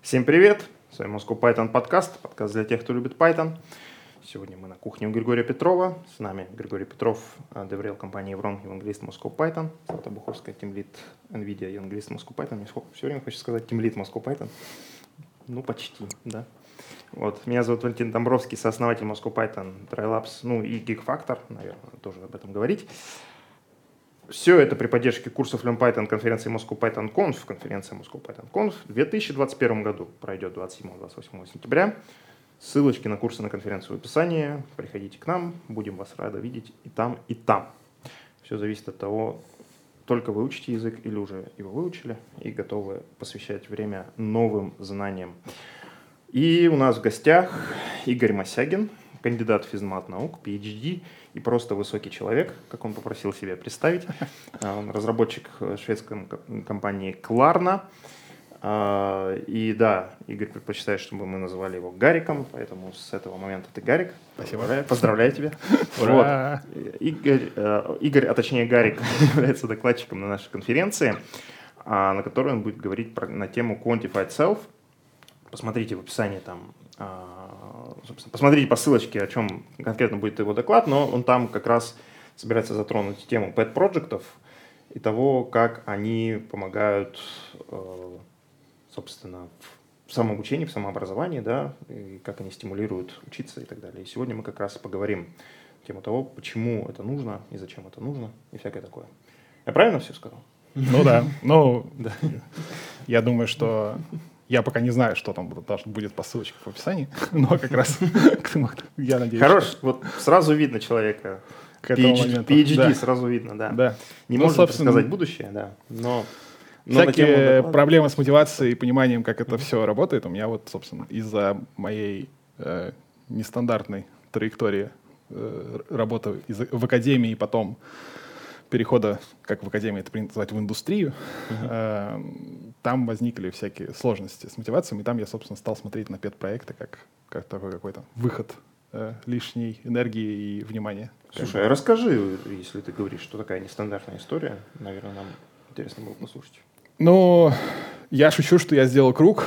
Всем привет! С вами Moscow Python подкаст, подкаст для тех, кто любит Python. Сегодня мы на кухне у Григория Петрова. С нами Григорий Петров, деврел компании Еврон, евангелист Moscow Python. Злата Буховская, тимлит NVIDIA, евангелист Moscow Python. Мне все время хочется сказать тимлит Moscow Python. Ну, почти, да. Вот. Меня зовут Валентин Домбровский, сооснователь Moscow Python, TryLabs, ну и Geek Factor, наверное, тоже об этом говорить. Все это при поддержке курсов Learn Python конференции Moscow Python Conf, конференция Moscow Python Conf в 2021 году пройдет 27-28 сентября. Ссылочки на курсы на конференцию в описании. Приходите к нам, будем вас рады видеть и там, и там. Все зависит от того, только вы учите язык или уже его выучили и готовы посвящать время новым знаниям. И у нас в гостях Игорь Масягин, кандидат физмат наук, PhD и просто высокий человек, как он попросил себя представить. А, он разработчик шведской компании Klarna. А, и да, Игорь предпочитает, чтобы мы называли его Гариком, поэтому с этого момента ты Гарик. Спасибо. Поздравляю, поздравляю тебя. Ура! Вот. Игорь, э, Игорь, а точнее Гарик, является докладчиком на нашей конференции, а, на которой он будет говорить про, на тему Quantified Self. Посмотрите в описании там собственно, посмотрите по ссылочке, о чем конкретно будет его доклад, но он там как раз собирается затронуть тему pet проектов и того, как они помогают, э, собственно, в самообучении, в самообразовании, да, и как они стимулируют учиться и так далее. И сегодня мы как раз поговорим тему того, почему это нужно и зачем это нужно и всякое такое. Я правильно все сказал? Ну да. Ну, да. я думаю, что я пока не знаю, что там будет по ссылочке в описании, но как раз я надеюсь. Хорош, вот сразу видно человека. К этому PhD, моменту. PhD да. сразу видно, да. да. Не ну, можем сказать будущее, да, но... Всякие проблемы с мотивацией и пониманием, как это все работает, у меня вот, собственно, из-за моей э, нестандартной траектории э, работы в академии и потом перехода, как в академии это принято называть, в индустрию, uh-huh. Там возникли всякие сложности с мотивацией, и там я, собственно, стал смотреть на пет-проекты как, как такой какой-то выход э, лишней энергии и внимания. Слушай, а расскажи, если ты говоришь, что такая нестандартная история, наверное, нам интересно было послушать. Ну, я шучу, что я сделал круг.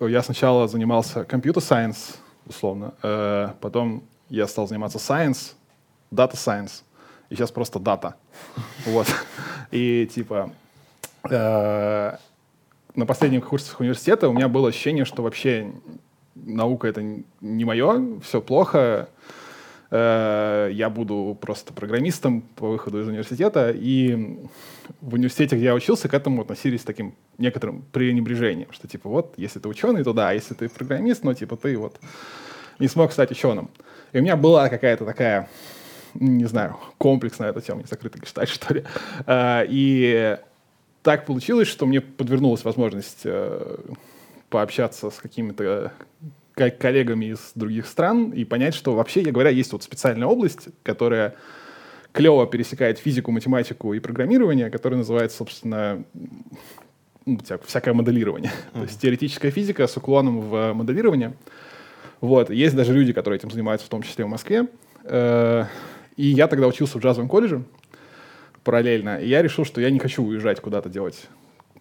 Я сначала занимался компьютер-сайенс, условно, э, потом я стал заниматься science, data science, и сейчас просто дата. Вот. И типа э, на последних курсах университета у меня было ощущение, что вообще наука это не мое, все плохо. Э, я буду просто программистом по выходу из университета. И в университете, где я учился, к этому относились с таким некоторым пренебрежением, что типа вот, если ты ученый, то да, а если ты программист, ну типа ты вот не смог стать ученым. И у меня была какая-то такая не знаю, комплекс на эту тему, не закрытый гештальт, что ли. А, и так получилось, что мне подвернулась возможность э, пообщаться с какими-то коллегами из других стран и понять, что вообще, я говоря, есть вот специальная область, которая клево пересекает физику, математику и программирование, которая называется, собственно, ну, всякое моделирование. Mm-hmm. То есть теоретическая физика с уклоном в моделирование. Вот. Есть даже люди, которые этим занимаются, в том числе в Москве. Э, и я тогда учился в джазовом колледже параллельно. И я решил, что я не хочу уезжать куда-то делать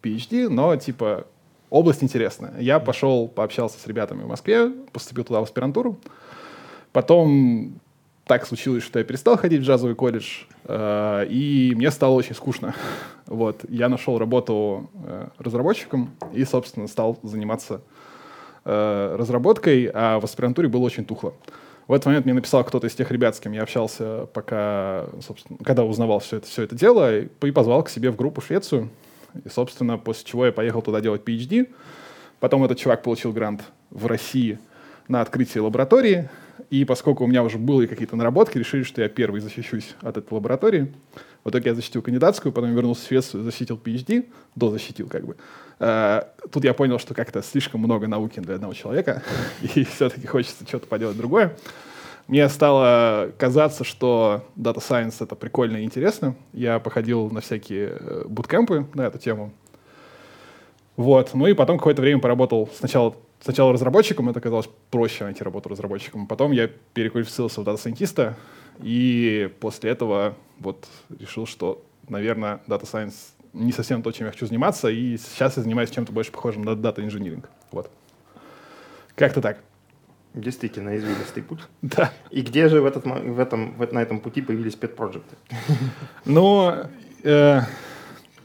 PhD, но, типа, область интересная. Я пошел, пообщался с ребятами в Москве, поступил туда в аспирантуру. Потом так случилось, что я перестал ходить в джазовый колледж, э, и мне стало очень скучно. Вот, я нашел работу э, разработчиком и, собственно, стал заниматься э, разработкой, а в аспирантуре было очень тухло. В этот момент мне написал кто-то из тех ребят, с кем я общался, пока, собственно, когда узнавал все это, все это дело, и, позвал к себе в группу Швецию. И, собственно, после чего я поехал туда делать PhD. Потом этот чувак получил грант в России на открытие лаборатории. И поскольку у меня уже были какие-то наработки, решили, что я первый защищусь от этой лаборатории. В итоге я защитил кандидатскую, потом вернулся в Швецию, защитил PhD, дозащитил как бы. Э, тут я понял, что как-то слишком много науки для одного человека, и все-таки хочется что-то поделать другое. Мне стало казаться, что Data Science — это прикольно и интересно. Я походил на всякие э, буткемпы на эту тему. Вот. Ну и потом какое-то время поработал сначала, сначала разработчиком, это казалось проще найти работу разработчиком. Потом я переквалифицировался в дата-сайентиста, и после этого вот решил, что, наверное, Data Science не совсем то, чем я хочу заниматься, и сейчас я занимаюсь чем-то больше похожим на дата инжиниринг. Вот. Как-то так. Действительно, извилистый путь. Да. И где же в, этот, в этом, в, на этом пути появились пет-проекты? Ну, э,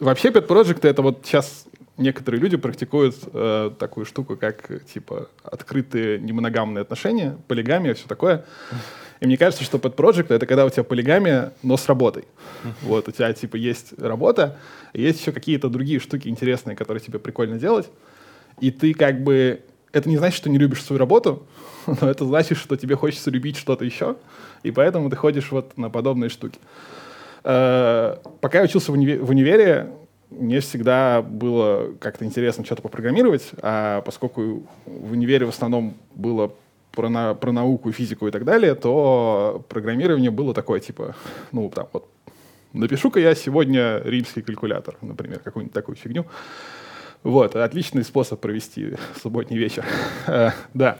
вообще пет-проекты это вот сейчас некоторые люди практикуют э, такую штуку, как типа открытые немоногамные отношения, полигамия, все такое. И мне кажется, что pet project это когда у тебя полигамия, но с работой. Вот, у тебя типа есть работа, есть еще какие-то другие штуки интересные, которые тебе прикольно делать. И ты как бы... Это не значит, что не любишь свою работу, но это значит, что тебе хочется любить что-то еще, и поэтому ты ходишь вот на подобные штуки. Э, пока я учился в, универ- в универе, мне всегда было как-то интересно что-то попрограммировать, а поскольку в универе в основном было про, на, про науку, физику и так далее, то программирование было такое, типа, ну, там, вот, напишу-ка я сегодня римский калькулятор, например, какую-нибудь такую фигню. Вот, отличный способ провести субботний вечер. Э, да.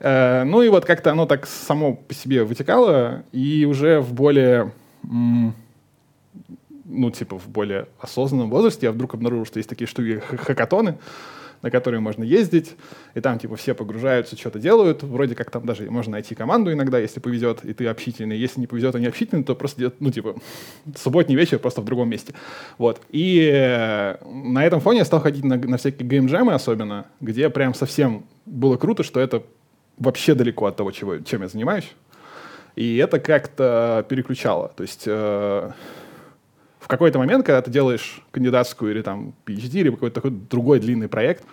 Э, ну и вот как-то оно так само по себе вытекало, и уже в более, ну, типа, в более осознанном возрасте я вдруг обнаружил, что есть такие штуки хакатоны, на которые можно ездить, и там типа все погружаются, что-то делают, вроде как там даже можно найти команду иногда, если повезет, и ты общительный, если не повезет, и не общительный, то просто, ну типа, субботний вечер просто в другом месте. Вот. И э, на этом фоне я стал ходить на, на всякие геймджемы особенно, где прям совсем было круто, что это вообще далеко от того, чего, чем я занимаюсь. И это как-то переключало. То есть э, в какой-то момент, когда ты делаешь кандидатскую или там PhD, или какой-то такой другой длинный проект,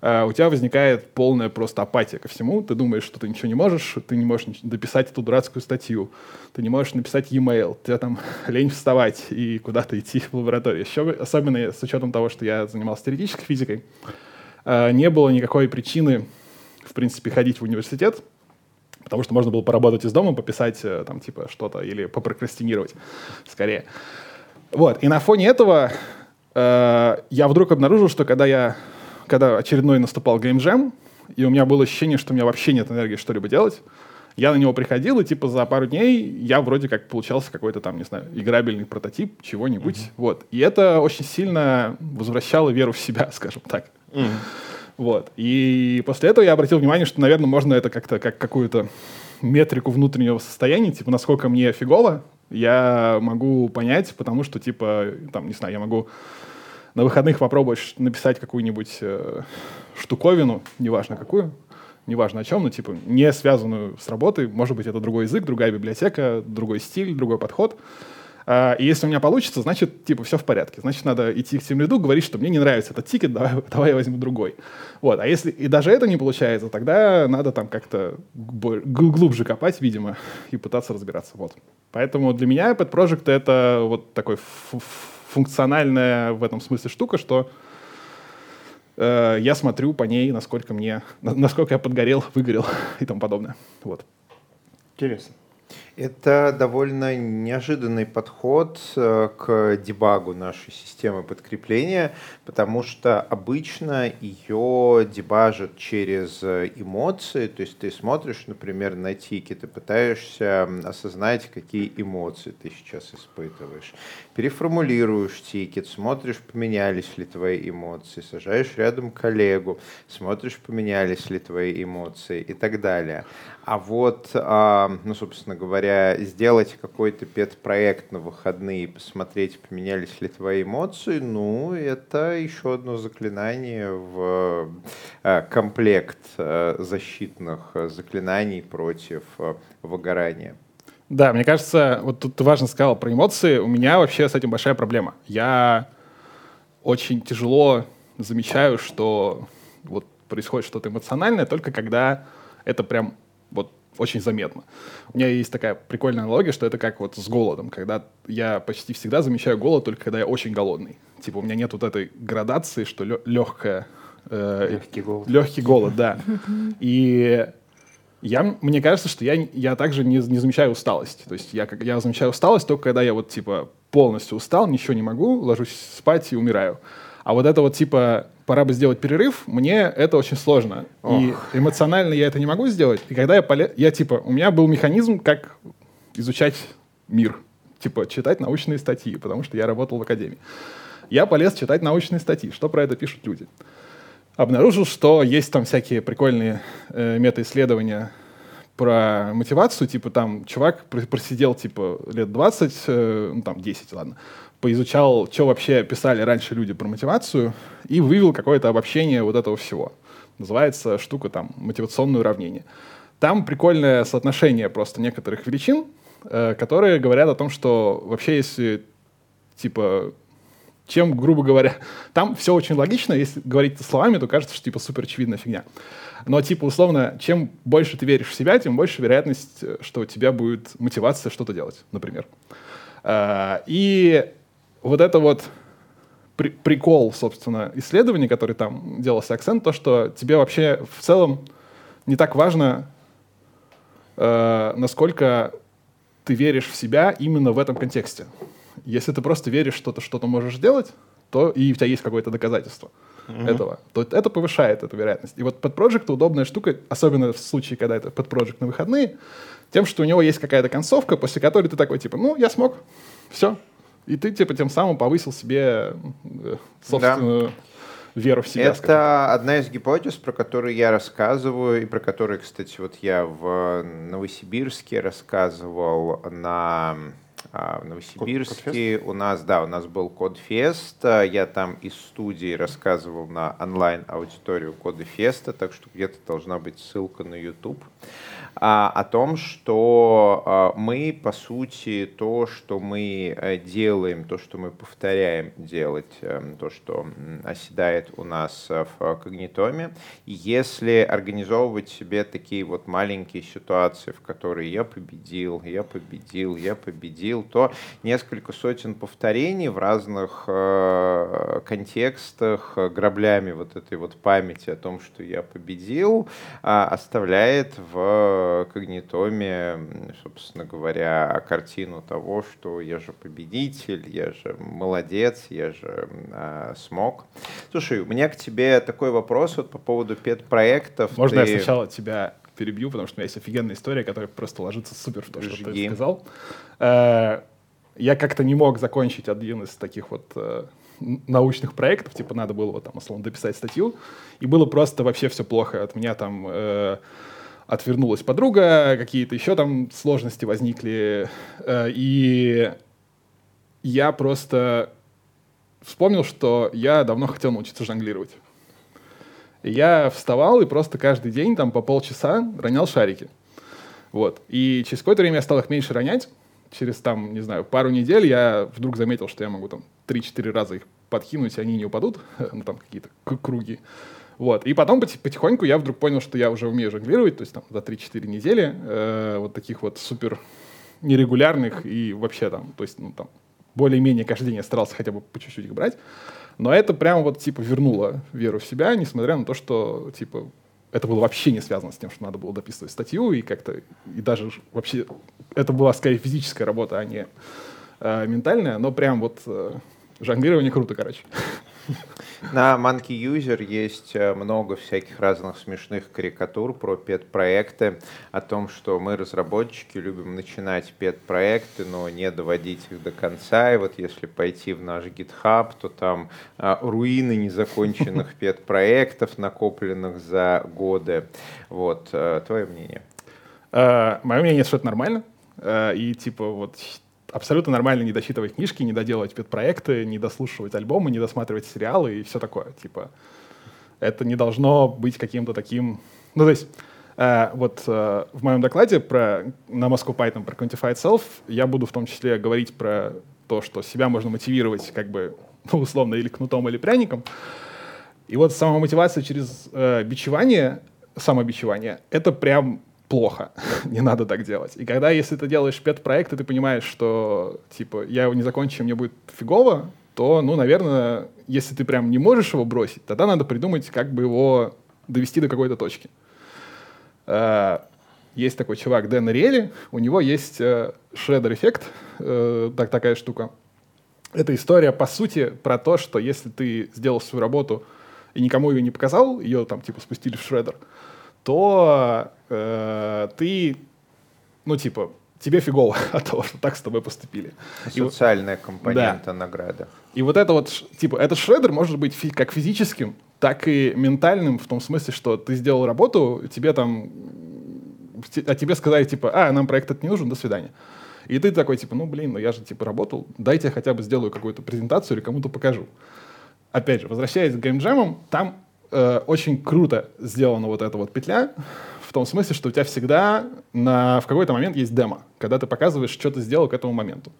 Uh, у тебя возникает полная просто апатия ко всему. Ты думаешь, что ты ничего не можешь, ты не можешь дописать эту дурацкую статью, ты не можешь написать e-mail, тебе там лень вставать и куда-то идти в лабораторию. Еще, особенно с учетом того, что я занимался теоретической физикой, uh, не было никакой причины, в принципе, ходить в университет, потому что можно было поработать из дома, пописать э, там типа что-то или попрокрастинировать скорее. Вот. И на фоне этого э, я вдруг обнаружил, что когда я, когда очередной наступал геймджем, и у меня было ощущение, что у меня вообще нет энергии что-либо делать, я на него приходил, и типа за пару дней я вроде как получался какой-то там, не знаю, играбельный прототип чего-нибудь. Mm-hmm. Вот. И это очень сильно возвращало веру в себя, скажем так. Mm-hmm. Вот. И после этого я обратил внимание, что, наверное, можно это как-то как какую-то метрику внутреннего состояния, типа, насколько мне фигово, я могу понять, потому что, типа, там, не знаю, я могу на выходных попробовать написать какую-нибудь э, штуковину, неважно какую, неважно о чем, но, типа, не связанную с работой. Может быть, это другой язык, другая библиотека, другой стиль, другой подход. А, и если у меня получится, значит, типа, все в порядке. Значит, надо идти к тем лиду, говорить, что мне не нравится этот тикет, давай, давай я возьму другой. Вот. А если и даже это не получается, тогда надо там как-то глубже копать, видимо, и пытаться разбираться. Вот. Поэтому для меня Pet Project — это вот такой функциональная в этом смысле штука, что э, я смотрю по ней, насколько мне, насколько я подгорел, выгорел и тому подобное. Вот. Интересно. Это довольно неожиданный подход э, к дебагу нашей системы подкрепления, потому что обычно ее дебажат через э, эмоции, то есть ты смотришь, например, на тики, ты пытаешься осознать, какие эмоции ты сейчас испытываешь. Переформулируешь тикет, смотришь, поменялись ли твои эмоции, сажаешь рядом коллегу, смотришь, поменялись ли твои эмоции и так далее. А вот, а, ну, собственно говоря, сделать какой-то пет-проект на выходные посмотреть, поменялись ли твои эмоции, ну, это еще одно заклинание в а, комплект а, защитных заклинаний против выгорания. Да, мне кажется, вот тут важно сказал про эмоции. У меня вообще с этим большая проблема. Я очень тяжело замечаю, что вот происходит что-то эмоциональное, только когда это прям вот очень заметно. У меня есть такая прикольная аналогия, что это как вот с голодом, когда я почти всегда замечаю голод только когда я очень голодный. Типа у меня нет вот этой градации, что легкая... Э, легкий голод. Легкий голод, да. И я, мне кажется, что я, я также не, не замечаю усталость. То есть я, я замечаю усталость только когда я вот типа полностью устал, ничего не могу, ложусь спать и умираю. А вот это вот типа пора бы сделать перерыв, мне это очень сложно. Ох. И эмоционально я это не могу сделать. И когда я поле... я типа, у меня был механизм, как изучать мир. Типа, читать научные статьи, потому что я работал в академии. Я полез читать научные статьи, что про это пишут люди. обнаружил, что есть там всякие прикольные э, мета-исследования про мотивацию, типа там чувак просидел типа лет 20, э, ну там 10, ладно, поизучал, что вообще писали раньше люди про мотивацию, и вывел какое-то обобщение вот этого всего. Называется штука там мотивационное уравнение. Там прикольное соотношение просто некоторых величин, э, которые говорят о том, что вообще если типа чем, грубо говоря, там все очень логично, если говорить словами, то кажется, что типа супер очевидная фигня. Но типа условно, чем больше ты веришь в себя, тем больше вероятность, что у тебя будет мотивация что-то делать, например. Э, и вот это вот при, прикол, собственно, исследования, который там делался акцент, то, что тебе вообще в целом не так важно, э, насколько ты веришь в себя именно в этом контексте. Если ты просто веришь, что ты что-то можешь делать, то и у тебя есть какое-то доказательство mm-hmm. этого, то это повышает эту вероятность. И вот под подпроект удобная штука, особенно в случае, когда это под подпроект на выходные, тем, что у него есть какая-то концовка, после которой ты такой, типа, ну, я смог, все, и ты, типа, тем самым повысил себе э, собственную да. веру в себя. Это скажем. одна из гипотез, про которую я рассказываю, и про которую, кстати, вот я в Новосибирске рассказывал на а, в Новосибирске. Код, у нас, да, у нас был Кодфест. Я там из студии рассказывал на онлайн-аудиторию Кодфеста, так что где-то должна быть ссылка на YouTube о том, что а, мы, по сути, то, что мы э, делаем, то, что мы повторяем делать, эм, то, что оседает у нас э, в когнитоме, если организовывать себе такие вот маленькие ситуации, в которые я победил, я победил, я победил, то несколько сотен повторений в разных э, контекстах граблями вот этой вот памяти о том, что я победил, э, оставляет в когнитоме, собственно говоря, картину того, что я же победитель, я же молодец, я же э, смог. Слушай, у меня к тебе такой вопрос вот по поводу педпроектов. Можно ты... я сначала тебя перебью, потому что у меня есть офигенная история, которая просто ложится супер в то, Жги. что ты сказал. Э, я как-то не мог закончить один из таких вот э, научных проектов, типа надо было там условно дописать статью, и было просто вообще все плохо. От меня там э, отвернулась подруга, какие-то еще там сложности возникли. Э, и я просто вспомнил, что я давно хотел научиться жонглировать. Я вставал и просто каждый день там по полчаса ронял шарики. Вот. И через какое-то время я стал их меньше ронять. Через там, не знаю, пару недель я вдруг заметил, что я могу там 3-4 раза их подкинуть, и они не упадут, ну там какие-то круги. Вот. И потом потихоньку я вдруг понял, что я уже умею жонглировать, то есть там за 3-4 недели э, вот таких вот супер нерегулярных и вообще там, то есть, ну там, более-менее каждый день я старался хотя бы по чуть-чуть их брать. Но это прямо вот, типа, вернуло веру в себя, несмотря на то, что, типа, это было вообще не связано с тем, что надо было дописывать статью, и как-то, и даже вообще, это была скорее физическая работа, а не э, ментальная, но прям вот э, жонглирование круто, короче. На Monkey User есть э, много всяких разных смешных карикатур про пет-проекты, о том, что мы, разработчики, любим начинать пет-проекты, но не доводить их до конца. И вот если пойти в наш GitHub, то там а, руины незаконченных пет-проектов, накопленных за годы. Вот, а, твое мнение? А, мое мнение, что это нормально. И типа вот абсолютно нормально не досчитывать книжки, не доделывать педпроекты, не дослушивать альбомы, не досматривать сериалы и все такое. Типа, это не должно быть каким-то таким... Ну, то есть, э, вот э, в моем докладе про, на Moscow Python про Quantified Self я буду в том числе говорить про то, что себя можно мотивировать как бы, ну, условно, или кнутом, или пряником. И вот самомотивация через э, бичевание, самобичевание, это прям плохо, не надо так делать. И когда, если ты делаешь пет-проект, и ты понимаешь, что, типа, я его не закончу, мне будет фигово, то, ну, наверное, если ты прям не можешь его бросить, тогда надо придумать, как бы его довести до какой-то точки. Э, есть такой чувак Дэн Риэли, у него есть шредер-эффект, э, так, такая штука. Это история, по сути, про то, что если ты сделал свою работу и никому ее не показал, ее там типа спустили в шредер, то э, ты, ну, типа, тебе фигово от того, что так с тобой поступили. Социальная и, компонента да. награды. И вот это вот, типа, этот шредер может быть фи- как физическим, так и ментальным в том смысле, что ты сделал работу, тебе там, а тебе сказали, типа, а, нам проект этот не нужен, до свидания. И ты такой, типа, ну, блин, ну я же, типа, работал, дайте я хотя бы сделаю какую-то презентацию или кому-то покажу. Опять же, возвращаясь к геймджемам, там э, очень круто сделана вот эта вот петля, в том смысле, что у тебя всегда на, в какой-то момент есть демо, когда ты показываешь, что ты сделал к этому моменту.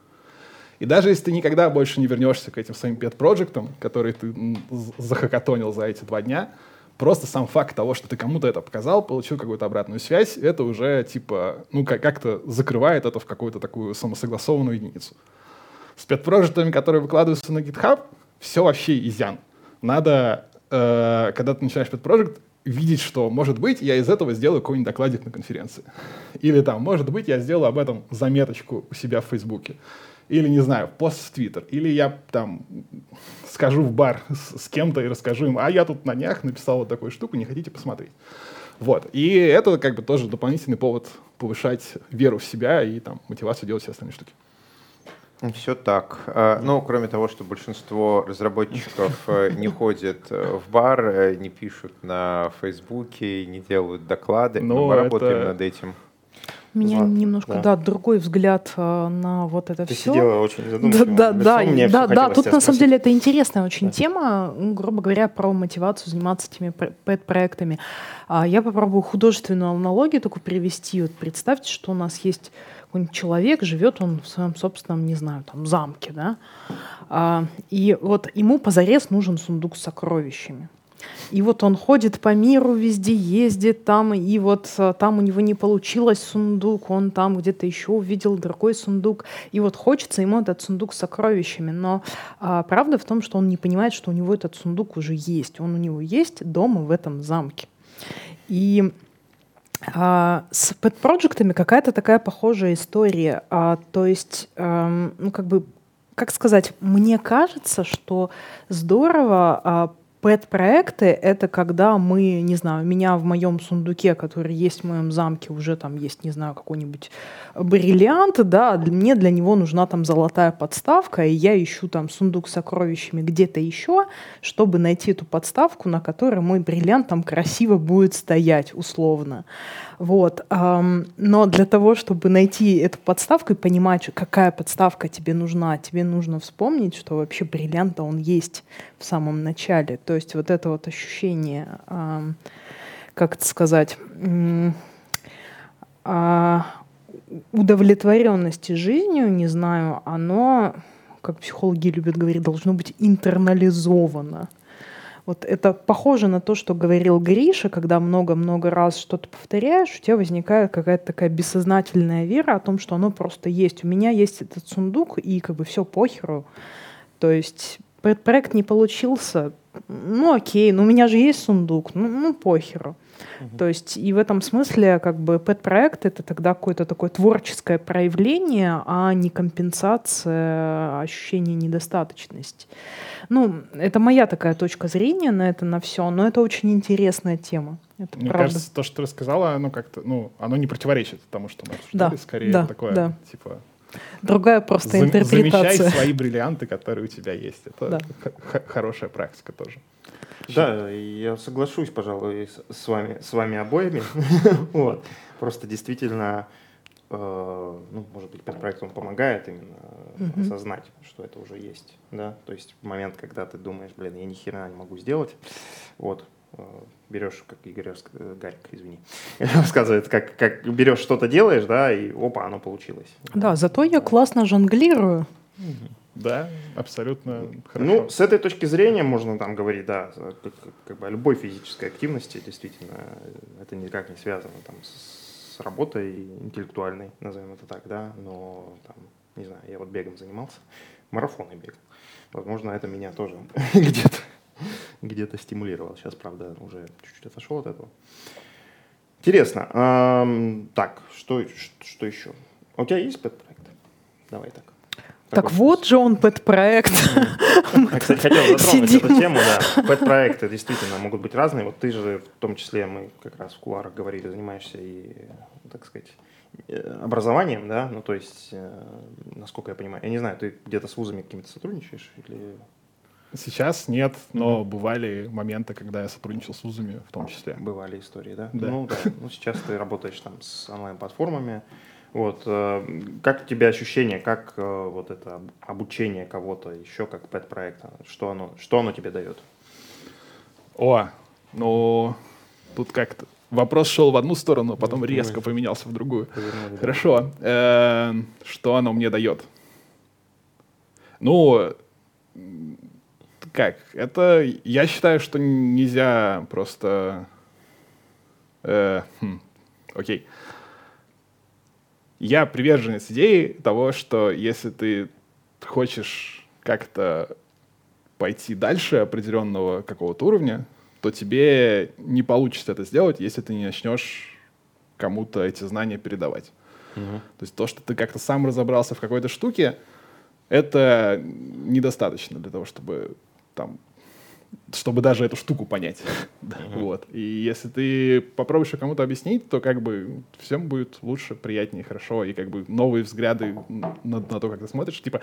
И даже если ты никогда больше не вернешься к этим своим пет-проектам, которые ты захакатонил за эти два дня, просто сам факт того, что ты кому-то это показал, получил какую-то обратную связь, это уже типа, ну, как-то закрывает это в какую-то такую самосогласованную единицу. С пет-проектами, которые выкладываются на GitHub, все вообще изян. Надо, э, когда ты начинаешь пет-проект, видеть, что, может быть, я из этого сделаю какой-нибудь докладик на конференции. Или там, может быть, я сделаю об этом заметочку у себя в Фейсбуке или, не знаю, пост в Твиттер, или я там скажу в бар с, с кем-то и расскажу им, а я тут на днях написал вот такую штуку, не хотите посмотреть. Вот. И это как бы тоже дополнительный повод повышать веру в себя и там мотивацию делать все остальные штуки. Все так. А, ну, кроме того, что большинство разработчиков э, не ходят э, в бар, э, не пишут на Фейсбуке, не делают доклады. Но мы работаем над этим. У меня Злат, немножко, да. да, другой взгляд э, на вот это Ты все. Ты сидела очень задумчиво. Да, да, да, да, да. Тут на самом деле это интересная очень да. тема, грубо говоря, про мотивацию заниматься этими пэт-проектами. А я попробую художественную аналогию такую привести. Вот представьте, что у нас есть какой-нибудь человек, живет он в своем собственном, не знаю, там, замке, да, а, и вот ему позарез нужен сундук с сокровищами. И вот он ходит по миру, везде ездит там, и вот э, там у него не получилось сундук, он там где-то еще увидел другой сундук, и вот хочется ему этот сундук с сокровищами. Но а, правда в том, что он не понимает, что у него этот сундук уже есть. Он у него есть дома в этом замке. И с пэт-проектами какая-то такая похожая история. А, то есть, а, ну, как бы, как сказать, мне кажется, что здорово а, Пэт-проекты — это когда мы, не знаю, у меня в моем сундуке, который есть в моем замке, уже там есть, не знаю, какой-нибудь бриллиант, да, мне для него нужна там золотая подставка, и я ищу там сундук с сокровищами где-то еще, чтобы найти эту подставку, на которой мой бриллиант там красиво будет стоять, условно. Вот. Но для того, чтобы найти эту подставку и понимать, какая подставка тебе нужна, тебе нужно вспомнить, что вообще бриллиант он есть в самом начале. То есть вот это вот ощущение, как это сказать, а, удовлетворенности жизнью, не знаю, оно, как психологи любят говорить, должно быть интернализовано. Вот это похоже на то, что говорил Гриша, когда много-много раз что-то повторяешь, у тебя возникает какая-то такая бессознательная вера о том, что оно просто есть. У меня есть этот сундук, и как бы все похеру. То есть проект не получился, ну окей, но у меня же есть сундук, ну, ну похеру. То есть и в этом смысле как бы пэт-проект это тогда какое-то такое творческое проявление, а не компенсация ощущения недостаточности. Ну, это моя такая точка зрения на это, на все, но это очень интересная тема. Это Мне правда. кажется, то, что ты рассказала, оно как-то, ну, оно не противоречит тому, что мы обсуждали, да, скорее да, такое, да. типа... Другая просто зам- интерпретация. Замечай свои бриллианты, которые у тебя есть. Это да. хорошая практика тоже. Да, я соглашусь, пожалуй, с вами, с вами обоими. вот. Просто действительно, э, ну, может быть, подпроект он помогает именно mm-hmm. осознать, что это уже есть. Да? То есть в момент, когда ты думаешь, блин, я ни хера не могу сделать, вот, берешь, как Игорь э, Гарик, извини, рассказывает, как, как берешь что-то делаешь, да, и опа, оно получилось. Да, зато я классно жонглирую. Да, абсолютно хорошо. Ну, с этой точки зрения можно там говорить, да, как, как бы о любой физической активности, действительно, это никак не связано там с работой интеллектуальной, назовем это так, да, но там, не знаю, я вот бегом занимался, марафоны бегал. Возможно, это меня тоже где-то где-то стимулировало. Сейчас, правда, уже чуть-чуть отошел от этого. Интересно. Эм, так, что, что еще? У тебя есть пэт-проект? Давай так. Так вот же он пэт-проект. Я, кстати, хотел затронуть эту тему, да. Пэт-проекты действительно могут быть разные. Вот ты же, в том числе, мы как раз в куларах говорили, занимаешься и, так сказать, э, образованием, да, ну то есть, э, насколько я понимаю, я не знаю, ты где-то с вузами какими-то сотрудничаешь или... Сейчас нет, но mm-hmm. бывали моменты, когда я сотрудничал с вузами в том числе. Бывали истории, да? Да. Ну, да. ну сейчас ты работаешь там с онлайн-платформами. Вот, э, как у тебя ощущение, как э, вот это обучение кого-то еще как пэт-проекта, что оно, что оно тебе дает? О, ну, тут как-то вопрос шел в одну сторону, потом резко поменялся в другую. Хорошо. Э, что оно мне дает? Ну, как? Это, я считаю, что нельзя просто... Э, хм, окей. Я приверженец идеи того, что если ты хочешь как-то пойти дальше определенного какого-то уровня, то тебе не получится это сделать, если ты не начнешь кому-то эти знания передавать. Угу. То есть то, что ты как-то сам разобрался в какой-то штуке, это недостаточно для того, чтобы там чтобы даже эту штуку понять. uh-huh. вот. И если ты попробуешь кому-то объяснить, то как бы всем будет лучше, приятнее, хорошо, и как бы новые взгляды на, на то, как ты смотришь. Типа,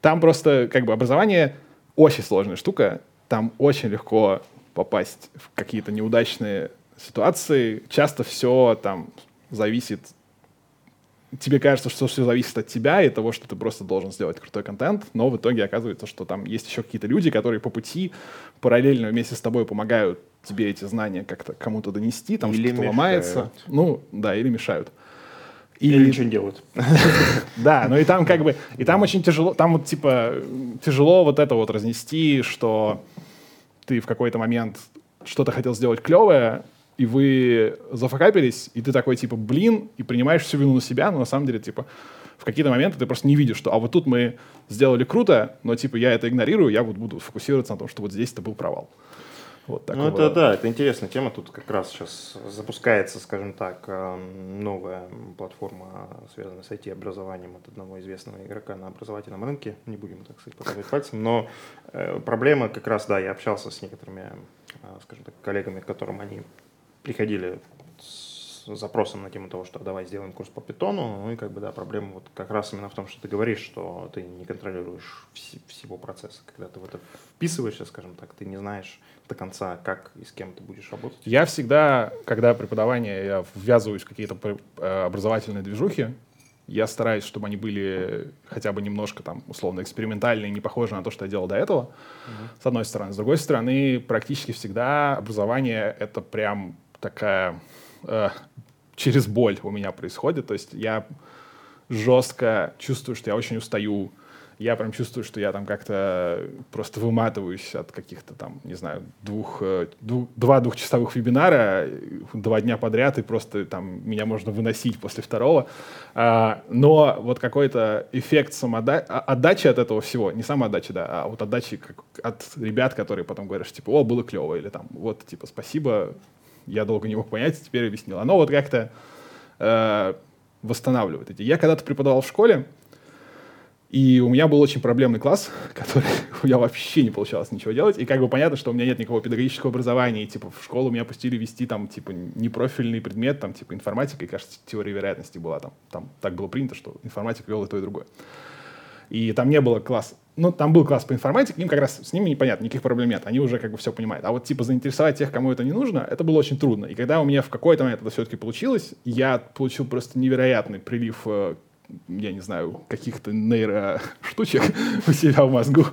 там просто как бы образование очень сложная штука, там очень легко попасть в какие-то неудачные ситуации. Часто все там зависит тебе кажется, что все зависит от тебя и того, что ты просто должен сделать крутой контент, но в итоге оказывается, что там есть еще какие-то люди, которые по пути параллельно вместе с тобой помогают тебе эти знания как-то кому-то донести, там что-то ломается. Ну, да, или мешают. И... Или ничего не делают. Да, ну и там как бы, и там очень тяжело, там вот типа тяжело вот это вот разнести, что ты в какой-то момент что-то хотел сделать клевое, и вы зафакапились, и ты такой, типа, блин, и принимаешь всю вину на себя, но на самом деле, типа, в какие-то моменты ты просто не видишь, что, а вот тут мы сделали круто, но, типа, я это игнорирую, я вот буду фокусироваться на том, что вот здесь это был провал. Вот такого... Ну, это да, это интересная тема. Тут как раз сейчас запускается, скажем так, эм, новая платформа, связанная с IT-образованием от одного известного игрока на образовательном рынке. Не будем, так сказать, показывать пальцем. Но э, проблема как раз, да, я общался с некоторыми, э, скажем так, коллегами, которым они приходили с запросом на тему того, что давай сделаем курс по питону, ну и как бы, да, проблема вот как раз именно в том, что ты говоришь, что ты не контролируешь вс- всего процесса. Когда ты в это вписываешься, скажем так, ты не знаешь до конца, как и с кем ты будешь работать. Я всегда, когда преподавание, я ввязываюсь в какие-то э, образовательные движухи, я стараюсь, чтобы они были хотя бы немножко там условно экспериментальные, не похожи на то, что я делал до этого. Uh-huh. С одной стороны. С другой стороны, практически всегда образование — это прям такая э, через боль у меня происходит. То есть я жестко чувствую, что я очень устаю. Я прям чувствую, что я там как-то просто выматываюсь от каких-то там, не знаю, двух, э, двух, два двухчасовых вебинара два дня подряд, и просто там меня можно выносить после второго. А, но вот какой-то эффект самоотдачи а, от этого всего, не самоотдачи, да, а вот отдачи как, от ребят, которые потом говорят, что типа, о, было клево, или там, вот, типа, спасибо, я долго не мог понять, теперь объяснил. Оно вот как-то э, восстанавливает эти. Я когда-то преподавал в школе, и у меня был очень проблемный класс, который у меня вообще не получалось ничего делать. И как бы понятно, что у меня нет никакого педагогического образования. И типа в школу меня пустили вести там типа непрофильный предмет, там типа информатика, и кажется, теория вероятности была там. Там так было принято, что информатика вел и то, и другое. И там не было класса ну, там был класс по информатике, им как раз с ними непонятно, никаких проблем нет, они уже как бы все понимают. А вот типа заинтересовать тех, кому это не нужно, это было очень трудно. И когда у меня в какой-то момент это все-таки получилось, я получил просто невероятный прилив э, я не знаю, каких-то нейроштучек у себя в мозгу.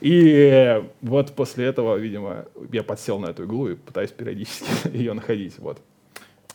И вот после этого, видимо, я подсел на эту иглу и пытаюсь периодически ее находить. Вот.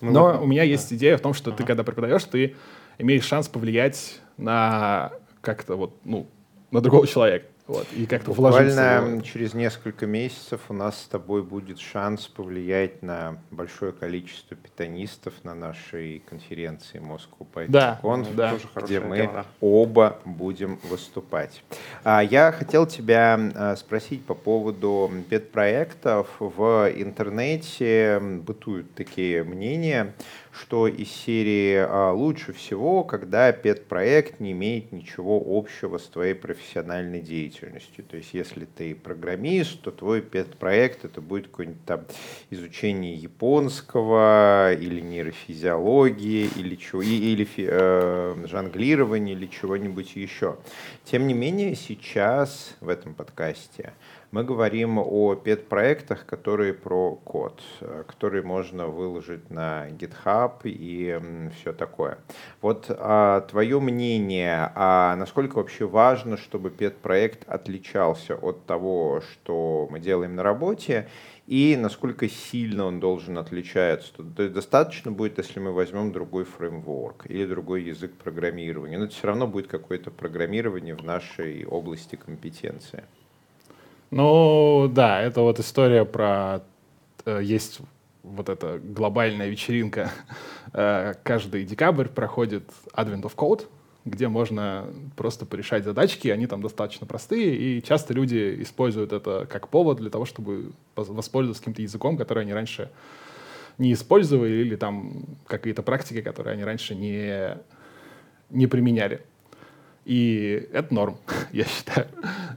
Ну, Но вот, у меня есть идея в том, что ага. ты, когда преподаешь, ты имеешь шанс повлиять на как-то вот, ну, на другого человека. Вот, и как-то Буквально через несколько месяцев у нас с тобой будет шанс повлиять на большое количество питанистов на нашей конференции Moscow Python да, Conf, да. где мы тема. оба будем выступать. А, я хотел тебя а, спросить по поводу педпроектов. В интернете бытуют такие мнения, что из серии а, лучше всего, когда педпроект не имеет ничего общего с твоей профессиональной деятельностью. То есть, если ты программист, то твой педпроект это будет какое-нибудь там изучение японского или нейрофизиологии или чего, или э, жонглирование или чего-нибудь еще. Тем не менее, сейчас в этом подкасте Мы говорим о пет-проектах, которые про код, э, которые можно выложить на GitHub и все такое. Вот а, твое мнение, а насколько вообще важно, чтобы пет-проект отличался от того, что мы делаем на работе, и насколько сильно он должен отличаться. То есть достаточно будет, если мы возьмем другой фреймворк или другой язык программирования, но это все равно будет какое-то программирование в нашей области компетенции. Ну да, это вот история про... Э, есть вот эта глобальная вечеринка. Э, каждый декабрь проходит Advent of Code, где можно просто порешать задачки, они там достаточно простые, и часто люди используют это как повод для того, чтобы воспользоваться каким-то языком, который они раньше не использовали, или там какие-то практики, которые они раньше не, не применяли. И это норм, я считаю.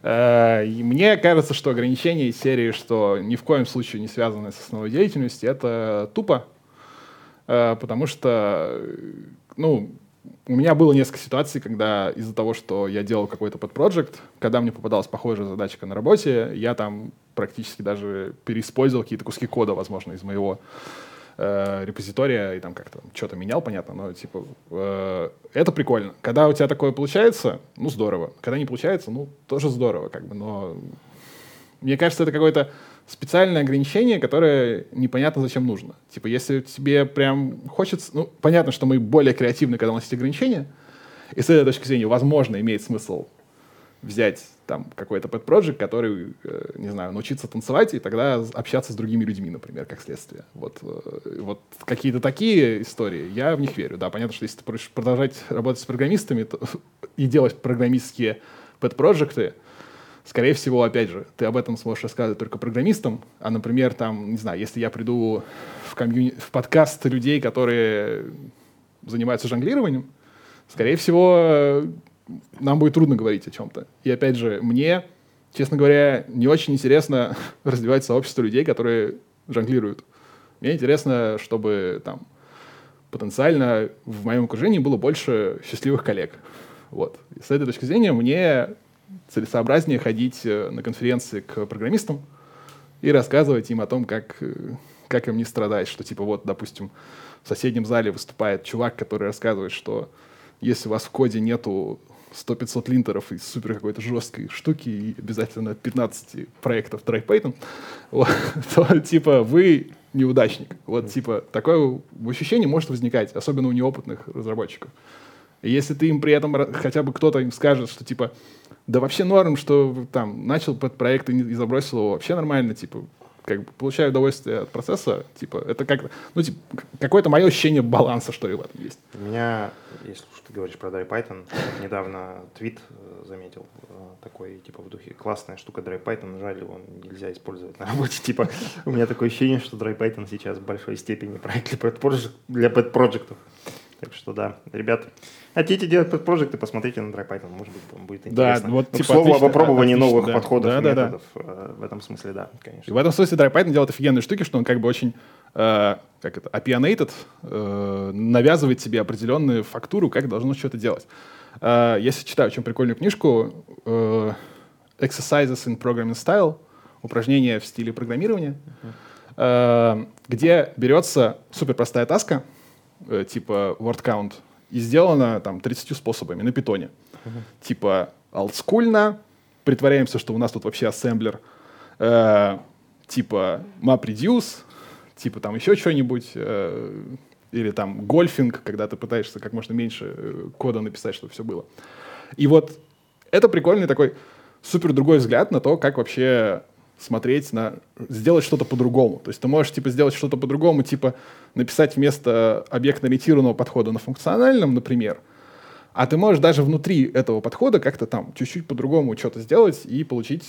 Э, и мне кажется, что ограничения из серии, что ни в коем случае не связаны с основной деятельностью, это тупо, э, потому что, ну, у меня было несколько ситуаций, когда из-за того, что я делал какой-то подпроект, когда мне попадалась похожая задачка на работе, я там практически даже переиспользовал какие-то куски кода, возможно, из моего э, репозитория и там как-то что-то менял, понятно, но типа э, это прикольно. Когда у тебя такое получается, ну здорово. Когда не получается, ну тоже здорово, как бы, но мне кажется, это какой-то специальное ограничение, которое непонятно зачем нужно. Типа, если тебе прям хочется... Ну, понятно, что мы более креативны, когда у нас есть ограничения, и с этой точки зрения, возможно, имеет смысл взять там какой-то pet project, который, э, не знаю, научиться танцевать и тогда общаться с другими людьми, например, как следствие. Вот, э, вот какие-то такие истории, я в них верю. Да, понятно, что если ты будешь продолжать работать с программистами то, и делать программистские pet projects скорее всего, опять же, ты об этом сможешь рассказывать только программистам, а, например, там, не знаю, если я приду в, комьюни... в подкаст людей, которые занимаются жонглированием, скорее всего, нам будет трудно говорить о чем-то. И опять же, мне, честно говоря, не очень интересно развивать сообщество людей, которые жонглируют. Мне интересно, чтобы там потенциально в моем окружении было больше счастливых коллег. Вот. И с этой точки зрения мне целесообразнее ходить э, на конференции к программистам и рассказывать им о том, как, э, как им не страдать, что типа вот, допустим, в соседнем зале выступает чувак, который рассказывает, что если у вас в коде нету 100-500 линтеров из супер какой-то жесткой штуки и обязательно 15 проектов TryPython, вот, то типа вы неудачник. Вот типа такое ощущение может возникать, особенно у неопытных разработчиков. И если ты им при этом хотя бы кто-то им скажет, что типа да вообще норм, что там начал под проект и забросил его, вообще нормально, типа, как бы получаю удовольствие от процесса, типа, это как, ну, типа, какое-то мое ощущение баланса, что ли, в этом есть. У меня, если уж ты говоришь про DryPython, недавно твит э, заметил э, такой, типа, в духе, классная штука DryPython, жаль, его нельзя использовать на работе, типа, у меня такое ощущение, что DryPython сейчас в большой степени проект для pet-проектов. Так что да, ребят, хотите делать подпроекты, посмотрите на DryPython, может быть, вам будет интересно. Да, вот, ну, типа, к слову отлично, об опробовании отлично, новых да. подходов да, и да, методов. Да. Э, в этом смысле, да, конечно. И в этом смысле DryPython делает офигенные штуки, что он как бы очень э, как это, opinionated, э, навязывает себе определенную фактуру, как должно что-то делать. Э, если читаю очень прикольную книжку э, Exercises in Programming Style, упражнения в стиле программирования, uh-huh. э, где берется супер простая таска, э, типа word count, и сделано там 30 способами на питоне. Uh-huh. Типа олдскульно, притворяемся, что у нас тут вообще ассемблер, э, типа MapReduce, типа там еще что-нибудь, э, или там гольфинг, когда ты пытаешься как можно меньше э, кода написать, чтобы все было. И вот это прикольный такой супер другой взгляд на то, как вообще смотреть на сделать что-то по-другому. То есть ты можешь типа сделать что-то по-другому, типа написать вместо объектно-ориентированного подхода на функциональном, например, а ты можешь даже внутри этого подхода как-то там чуть-чуть по-другому что-то сделать и получить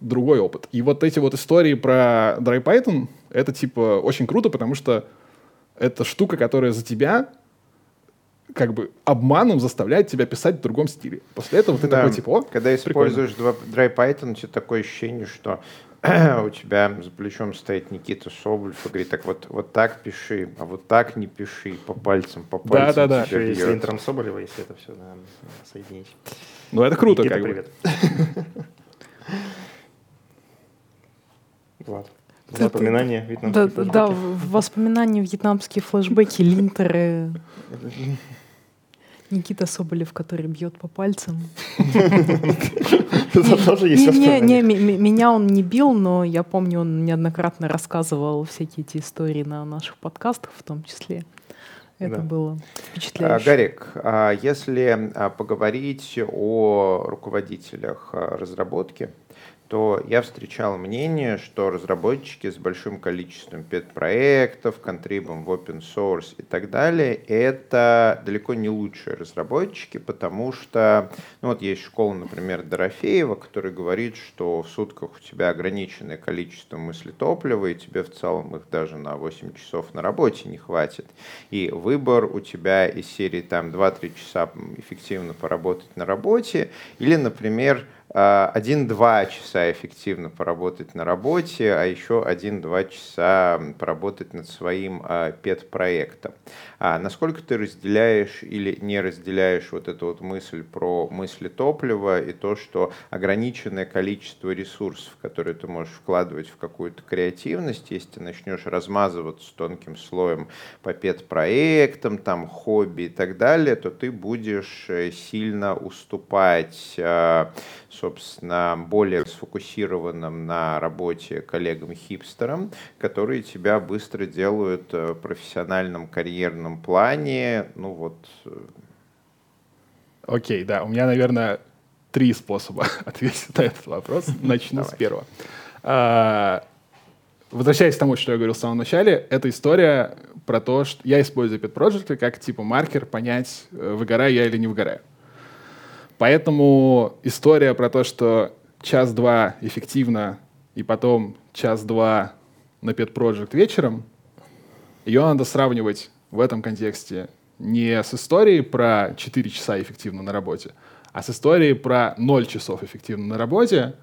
другой опыт. И вот эти вот истории про DryPython, это типа очень круто, потому что это штука, которая за тебя как бы обманом заставляет тебя писать в другом стиле. После этого ты да. такой типа, о, Когда используешь DryPython, у тебя такое ощущение, что у тебя за плечом стоит Никита Соболев и говорит, так вот, вот так пиши, а вот так не пиши, по пальцам, по пальцам. Да, да, да. Еще и с интром Соболева, если это все да, соединить. Ну, это круто, Никита, как привет. бы. Влад. Воспоминания вьетнамские да, да, воспоминания вьетнамские флешбеки, линтеры. Никита Соболев, который бьет по пальцам. Это тоже есть не, Меня он не бил, но я помню, он неоднократно рассказывал всякие эти истории на наших подкастах в том числе. Это да. было впечатляюще. Гарик, а если а, поговорить о руководителях а, разработки, то я встречал мнение, что разработчики с большим количеством пет-проектов, контрибом в open source и так далее, это далеко не лучшие разработчики, потому что, ну вот есть школа, например, Дорофеева, который говорит, что в сутках у тебя ограниченное количество мыслетоплива, и тебе в целом их даже на 8 часов на работе не хватит. И выбор у тебя из серии там 2-3 часа эффективно поработать на работе, или, например, Э, один-два часа эффективно поработать на работе, а еще один-два часа поработать над своим э, пет-проектом. А насколько ты разделяешь или не разделяешь вот эту вот мысль про мысли топлива и то, что ограниченное количество ресурсов, которые ты можешь вкладывать в какую-то креативность, если ты начнешь размазываться тонким слоем по пет-проектам, там, хобби и так далее, то ты будешь э, сильно уступать собственно, более сфокусированным на работе коллегам-хипстерам, которые тебя быстро делают в профессиональном карьерном плане. Ну вот. Э, Окей, да, у меня, наверное, три способа ответить на этот вопрос. Начну с первого. А, возвращаясь к тому, что я говорил в самом начале, это история про то, что я использую Pet Project как типа маркер понять, э, выгораю я или не выгораю. Поэтому история про то, что час-два эффективно, и потом час-два на Pet Project вечером, ее надо сравнивать в этом контексте не с историей про 4 часа эффективно на работе, а с историей про 0 часов эффективно на работе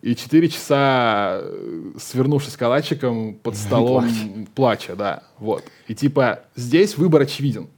и 4 часа э, свернувшись калачиком под столом плача, да, вот. И типа здесь выбор очевиден.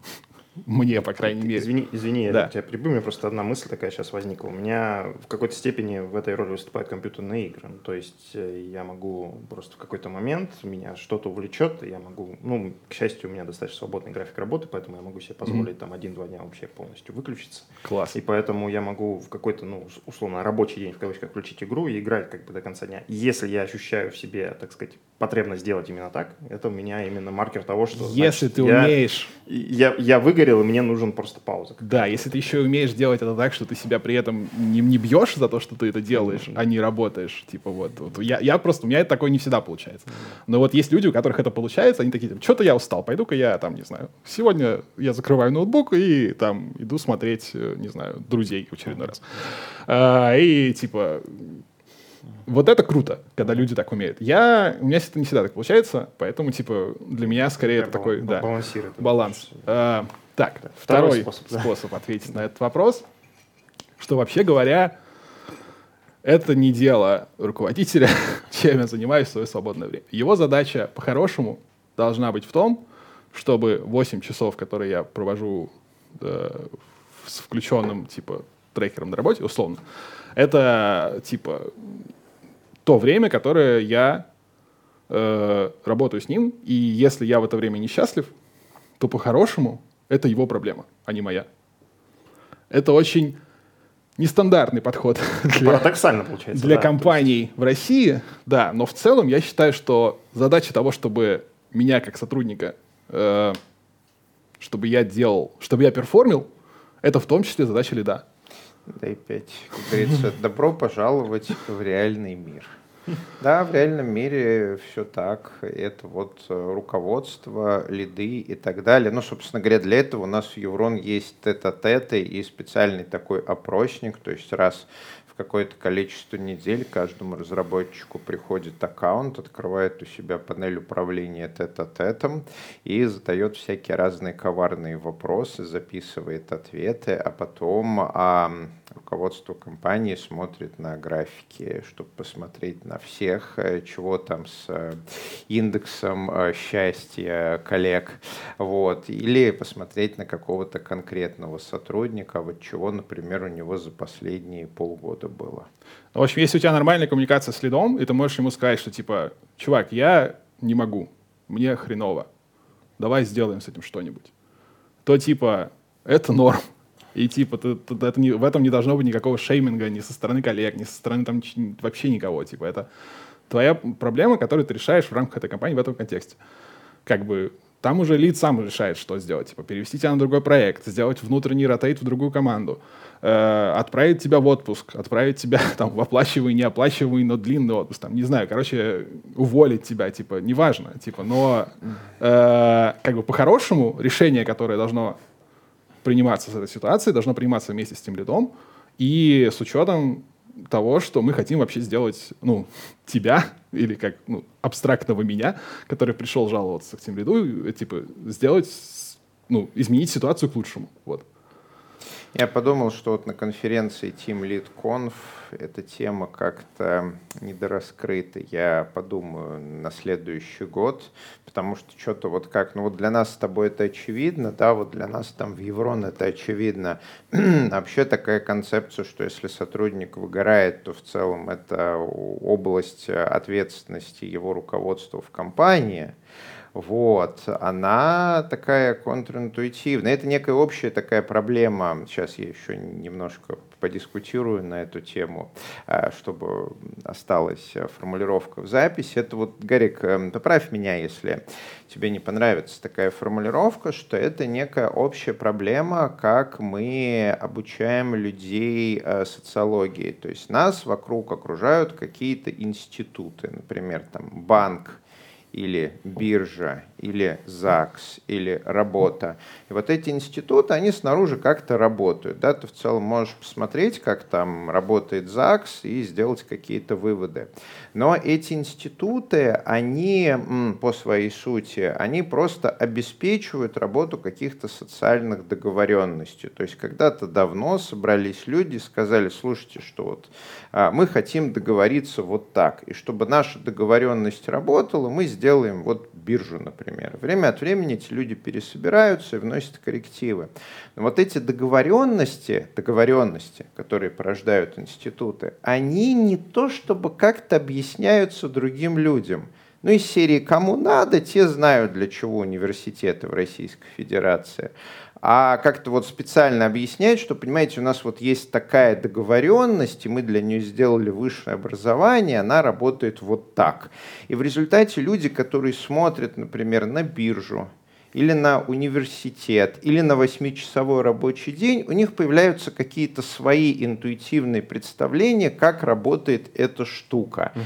Мне, по крайней мере. Извини, извини да. я тебя прибью, у меня просто одна мысль такая сейчас возникла. У меня в какой-то степени в этой роли выступают компьютерные игры. Ну, то есть э, я могу просто в какой-то момент, меня что-то увлечет, я могу, ну, к счастью, у меня достаточно свободный график работы, поэтому я могу себе позволить mm-hmm. там один-два дня вообще полностью выключиться. Класс. И поэтому я могу в какой-то, ну, условно, рабочий день, в кавычках, включить игру и играть как бы до конца дня. Если я ощущаю в себе, так сказать, потребность сделать именно так, это у меня именно маркер того, что... Если значит, ты я, умеешь... Я, я выгорел, и мне нужен просто пауза. Да, если ты еще умеешь делать это так, что ты себя при этом не, не бьешь за то, что ты это делаешь, mm-hmm. а не работаешь. Типа вот, вот я, я просто, у меня это такое не всегда получается. Но вот есть люди, у которых это получается, они такие, что-то я устал, пойду-ка я там, не знаю, сегодня я закрываю ноутбук и там иду смотреть, э, не знаю, друзей в очередной раз. А, и типа вот это круто, когда люди так умеют. Я, у меня это не всегда так получается, поэтому, типа, для меня скорее Я это бал- такой, да, баланс. А, так, да, второй, второй способ, да. способ ответить на этот вопрос, что вообще говоря, это не дело руководителя, чем я занимаюсь в свое свободное время. Его задача, по-хорошему, должна быть в том, чтобы 8 часов, которые я провожу э, с включенным, типа, трекером на работе, условно, это, типа, то время, которое я э, работаю с ним, и если я в это время несчастлив, то по-хорошему это его проблема, а не моя. Это очень нестандартный подход для, Парадоксально получается, для да, компаний есть... в России, да, но в целом я считаю, что задача того, чтобы меня как сотрудника, э, чтобы я делал, чтобы я перформил, это в том числе задача лида. Дай пять. Говорится, добро пожаловать в реальный мир. Да, в реальном мире все так. Это вот э, руководство, лиды и так далее. Ну, собственно говоря, для этого у нас в Еврон есть тет-а-теты и специальный такой опросник. То есть раз какое-то количество недель каждому разработчику приходит аккаунт, открывает у себя панель управления тет-а-тетом и задает всякие разные коварные вопросы, записывает ответы, а потом а, руководство компании смотрит на графики, чтобы посмотреть на всех, э, чего там с э, индексом э, счастья коллег, вот, или посмотреть на какого-то конкретного сотрудника, вот чего, например, у него за последние полгода было. В общем, если у тебя нормальная коммуникация с лидом, и ты можешь ему сказать, что типа, чувак, я не могу, мне хреново, давай сделаем с этим что-нибудь, то типа это норм. И типа ты, ты, это не, в этом не должно быть никакого шейминга ни со стороны коллег, ни со стороны там вообще никого. Типа это твоя проблема, которую ты решаешь в рамках этой компании в этом контексте. Как бы там уже лид сам решает, что сделать. Типа перевести тебя на другой проект, сделать внутренний ротейт в другую команду, э, отправить тебя в отпуск, отправить тебя там в оплачиваемый, неоплачиваемый, но длинный отпуск, там, не знаю, короче, уволить тебя, типа, неважно, типа, но э, как бы по-хорошему решение, которое должно приниматься с этой ситуацией, должно приниматься вместе с тем лидом и с учетом того, что мы хотим вообще сделать, ну, тебя или как, ну, абстрактного меня, который пришел жаловаться к тем лиду, типа, сделать, ну, изменить ситуацию к лучшему, вот. Я подумал, что вот на конференции Team Lead Conf эта тема как-то недораскрыта. Я подумаю на следующий год, потому что что-то вот как, ну вот для нас с тобой это очевидно, да, вот для нас там в Еврон это очевидно. Вообще такая концепция, что если сотрудник выгорает, то в целом это область ответственности его руководства в компании вот, она такая контринтуитивная. Это некая общая такая проблема. Сейчас я еще немножко подискутирую на эту тему, а, чтобы осталась формулировка в записи. Это вот, Гарик, эм, поправь меня, если тебе не понравится такая формулировка, что это некая общая проблема, как мы обучаем людей э, социологии. То есть нас вокруг окружают какие-то институты, например, там банк, или биржа, или ЗАГС, или работа. И вот эти институты, они снаружи как-то работают. Да? Ты в целом можешь посмотреть, как там работает ЗАГС и сделать какие-то выводы. Но эти институты, они по своей сути, они просто обеспечивают работу каких-то социальных договоренностей. То есть когда-то давно собрались люди и сказали, слушайте, что вот а, мы хотим договориться вот так. И чтобы наша договоренность работала, мы сделаем вот биржу, например. Время от времени эти люди пересобираются и вносят коррективы. Но вот эти договоренности, договоренности, которые порождают институты, они не то чтобы как-то объясняются другим людям. Ну, из серии «Кому надо, те знают, для чего университеты в Российской Федерации» а как-то вот специально объяснять, что, понимаете, у нас вот есть такая договоренность, и мы для нее сделали высшее образование, она работает вот так. И в результате люди, которые смотрят, например, на биржу, или на университет, или на восьмичасовой рабочий день, у них появляются какие-то свои интуитивные представления, как работает эта штука. Угу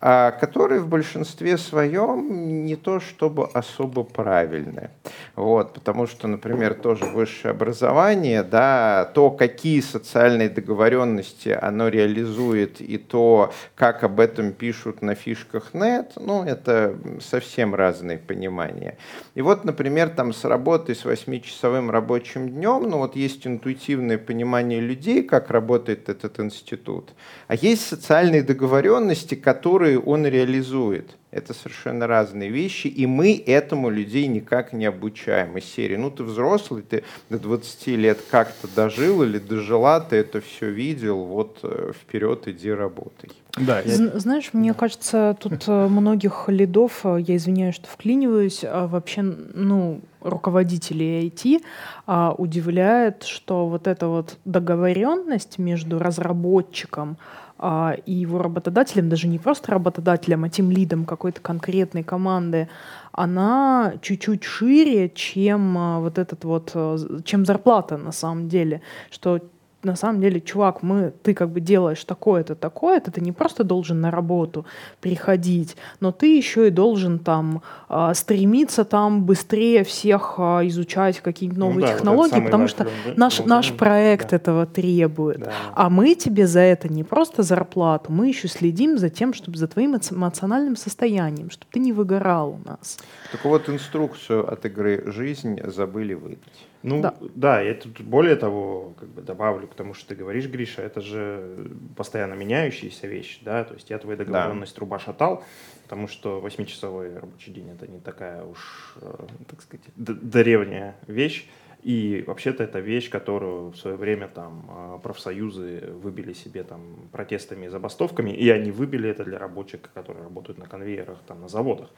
которые в большинстве своем не то чтобы особо правильные. Вот, потому что, например, тоже высшее образование, да, то, какие социальные договоренности оно реализует, и то, как об этом пишут на фишках нет, ну, это совсем разные понимания. И вот, например, там с работой с 8-часовым рабочим днем, ну, вот есть интуитивное понимание людей, как работает этот институт, а есть социальные договоренности, которые которые он реализует. Это совершенно разные вещи, и мы этому людей никак не обучаем. Из серии, ну ты взрослый, ты до 20 лет как-то дожил или дожила, ты это все видел, вот э, вперед иди работай. Да, я... Знаешь, мне кажется, тут э, многих лидов, э, я извиняюсь, что вклиниваюсь, а вообще, ну, руководителей IT а, удивляет, что вот эта вот договоренность между разработчиком, и его работодателем, даже не просто работодателем, а тем лидом какой-то конкретной команды, она чуть-чуть шире, чем а, вот этот вот, э, чем зарплата на самом деле, что на самом деле, чувак, мы, ты как бы делаешь такое-то, такое-то, ты не просто должен на работу приходить, но ты еще и должен там э, стремиться там быстрее всех э, изучать какие-нибудь ну новые ну, да, технологии, вот потому что наш, наш проект да. этого требует. Да. А мы тебе за это не просто зарплату, мы еще следим за тем, чтобы за твоим эмоциональным состоянием, чтобы ты не выгорал у нас. Так вот, инструкцию от игры «Жизнь» забыли выдать. Ну да, да я тут более того как бы добавлю к тому, что ты говоришь, Гриша, это же постоянно меняющаяся вещь, да, то есть я твою договоренность да. труба шатал, потому что восьмичасовой рабочий день это не такая уж, э, так сказать, древняя вещь, И вообще-то это вещь, которую в свое время там а, профсоюзы выбили себе там протестами и забастовками, и они выбили это для рабочих, которые работают на конвейерах, там на заводах.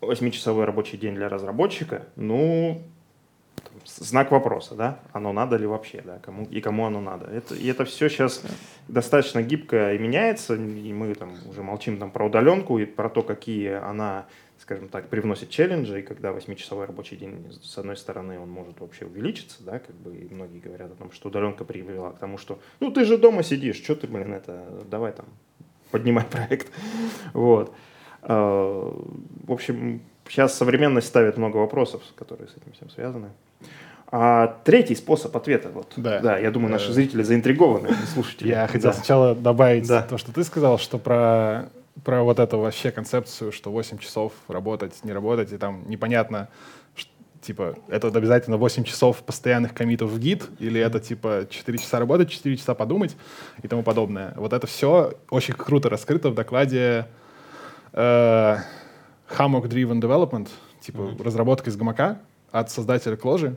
Восьмичасовой рабочий день для разработчика, ну, знак вопроса, да, оно надо ли вообще, да, кому и кому оно надо. Это, и это все сейчас достаточно гибко и меняется, и мы там уже молчим там про удаленку и про то, какие она, скажем так, привносит челленджи, и когда восьмичасовой рабочий день, с одной стороны, он может вообще увеличиться, да, как бы, и многие говорят о том, что удаленка привела к тому, что, ну, ты же дома сидишь, что ты, блин, это, давай там, поднимай проект, вот. А, в общем, сейчас современность ставит много вопросов, которые с этим всем связаны. А третий способ ответа, вот, да, да я думаю, наши зрители заинтригованы, слушайте. Я хотел да. сначала добавить да. то, что ты сказал, что про, про вот эту вообще концепцию, что 8 часов работать, не работать, и там непонятно, что, типа, это обязательно 8 часов постоянных комитов в гид, или это, типа, 4 часа работать, 4 часа подумать и тому подобное. Вот это все очень круто раскрыто в докладе э, Hammock Driven Development, типа, mm-hmm. разработка из гамака от создателя Кложи,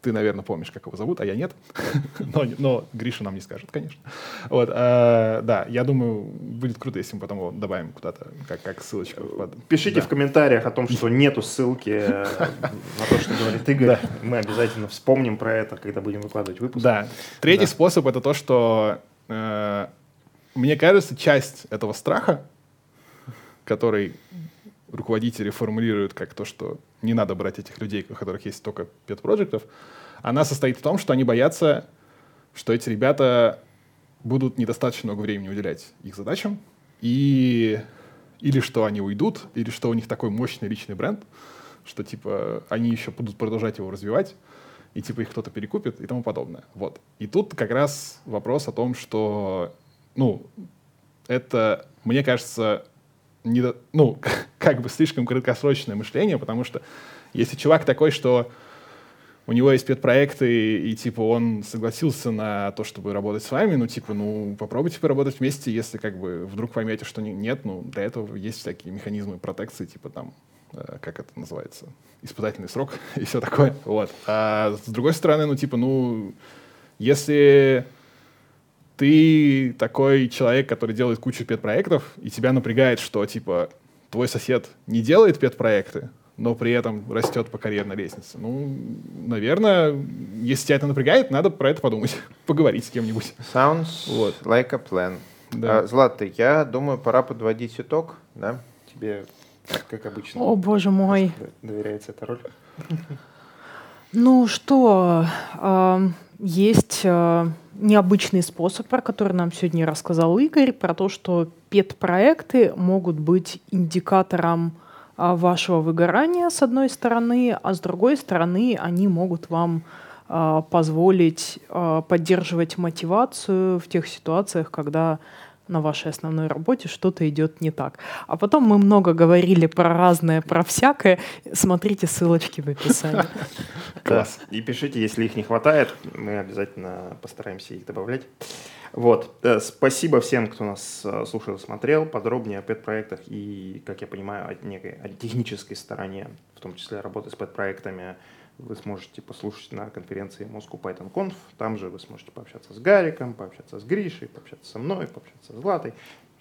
ты, наверное, помнишь, как его зовут, а я нет. но, но Гриша нам не скажет, конечно. Вот, э, да, я думаю, будет круто, если мы потом его добавим куда-то, как, как ссылочку. Под... Пишите да. в комментариях о том, что нету ссылки э, на то, что говорит Игорь. Да. Мы обязательно вспомним про это, когда будем выкладывать выпуск. Да. Третий да. способ — это то, что, э, мне кажется, часть этого страха, который руководители формулируют как то, что не надо брать этих людей, у которых есть только pet проектов она состоит в том, что они боятся, что эти ребята будут недостаточно много времени уделять их задачам, и или что они уйдут, или что у них такой мощный личный бренд, что типа они еще будут продолжать его развивать, и типа их кто-то перекупит и тому подобное. Вот. И тут как раз вопрос о том, что, ну, это, мне кажется, не, ну, как бы слишком краткосрочное мышление, потому что если чувак такой, что у него есть педпроекты, и, и, типа, он согласился на то, чтобы работать с вами, ну, типа, ну, попробуйте поработать вместе, если, как бы, вдруг поймете, что не, нет, ну, для этого есть всякие механизмы протекции, типа, там, э, как это называется, испытательный срок и все такое, вот. А с другой стороны, ну, типа, ну, если ты такой человек, который делает кучу педпроектов, и тебя напрягает, что, типа, твой сосед не делает педпроекты, но при этом растет по карьерной лестнице. Ну, наверное, если тебя это напрягает, надо про это подумать, поговорить с кем-нибудь. Sounds вот. like a plan. Да. А, Злата, я думаю, пора подводить итог, да? Тебе, как обычно. О, боже мой. Доверяется эта роль. Ну что, есть а, необычный способ, про который нам сегодня рассказал Игорь, про то, что пет-проекты могут быть индикатором а, вашего выгорания, с одной стороны, а с другой стороны, они могут вам а, позволить а, поддерживать мотивацию в тех ситуациях, когда на вашей основной работе что-то идет не так. А потом мы много говорили про разное, про всякое. Смотрите ссылочки в описании. Класс. И пишите, если их не хватает, мы обязательно постараемся их добавлять. Вот. Э, спасибо всем, кто нас э, слушал смотрел. Подробнее о пэт-проектах и, как я понимаю, о некой о технической стороне, в том числе работы с пэт-проектами, вы сможете послушать на конференции Moscow Python Conf. Там же вы сможете пообщаться с Гариком, пообщаться с Гришей, пообщаться со мной, пообщаться с Златой,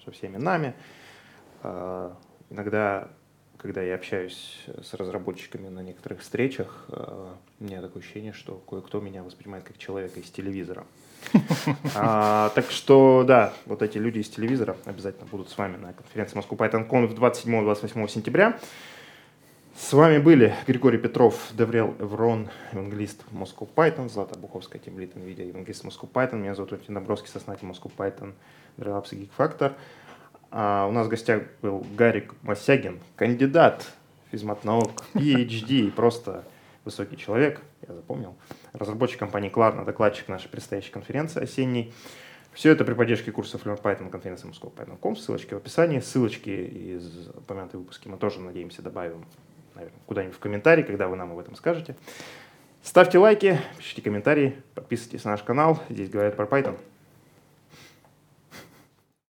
со всеми нами. Э, иногда, когда я общаюсь с разработчиками на некоторых встречах, у меня такое ощущение, что кое-кто меня воспринимает как человека из телевизора. А, так что, да, вот эти люди из телевизора обязательно будут с вами на конференции Moscow Python Conf 27-28 сентября. С вами были Григорий Петров, Деврел Эврон, евангелист Moscow Python, Злата Буховская, тимлит NVIDIA, евангелист Moscow Python. Меня зовут Валентин Добровский, сооснователь Moscow Python, DevLabs Geek А у нас в гостях был Гарик Масягин, кандидат физмат-наук, PhD, просто высокий человек, я запомнил. Разработчик компании Klarna, докладчик нашей предстоящей конференции осенней. Все это при поддержке курсов Learn Python конференции Moscow Python.com. Ссылочки в описании. Ссылочки из упомянутой выпуски мы тоже, надеемся, добавим наверное, куда-нибудь в комментарии, когда вы нам об этом скажете. Ставьте лайки, пишите комментарии, подписывайтесь на наш канал. Здесь говорят про Python.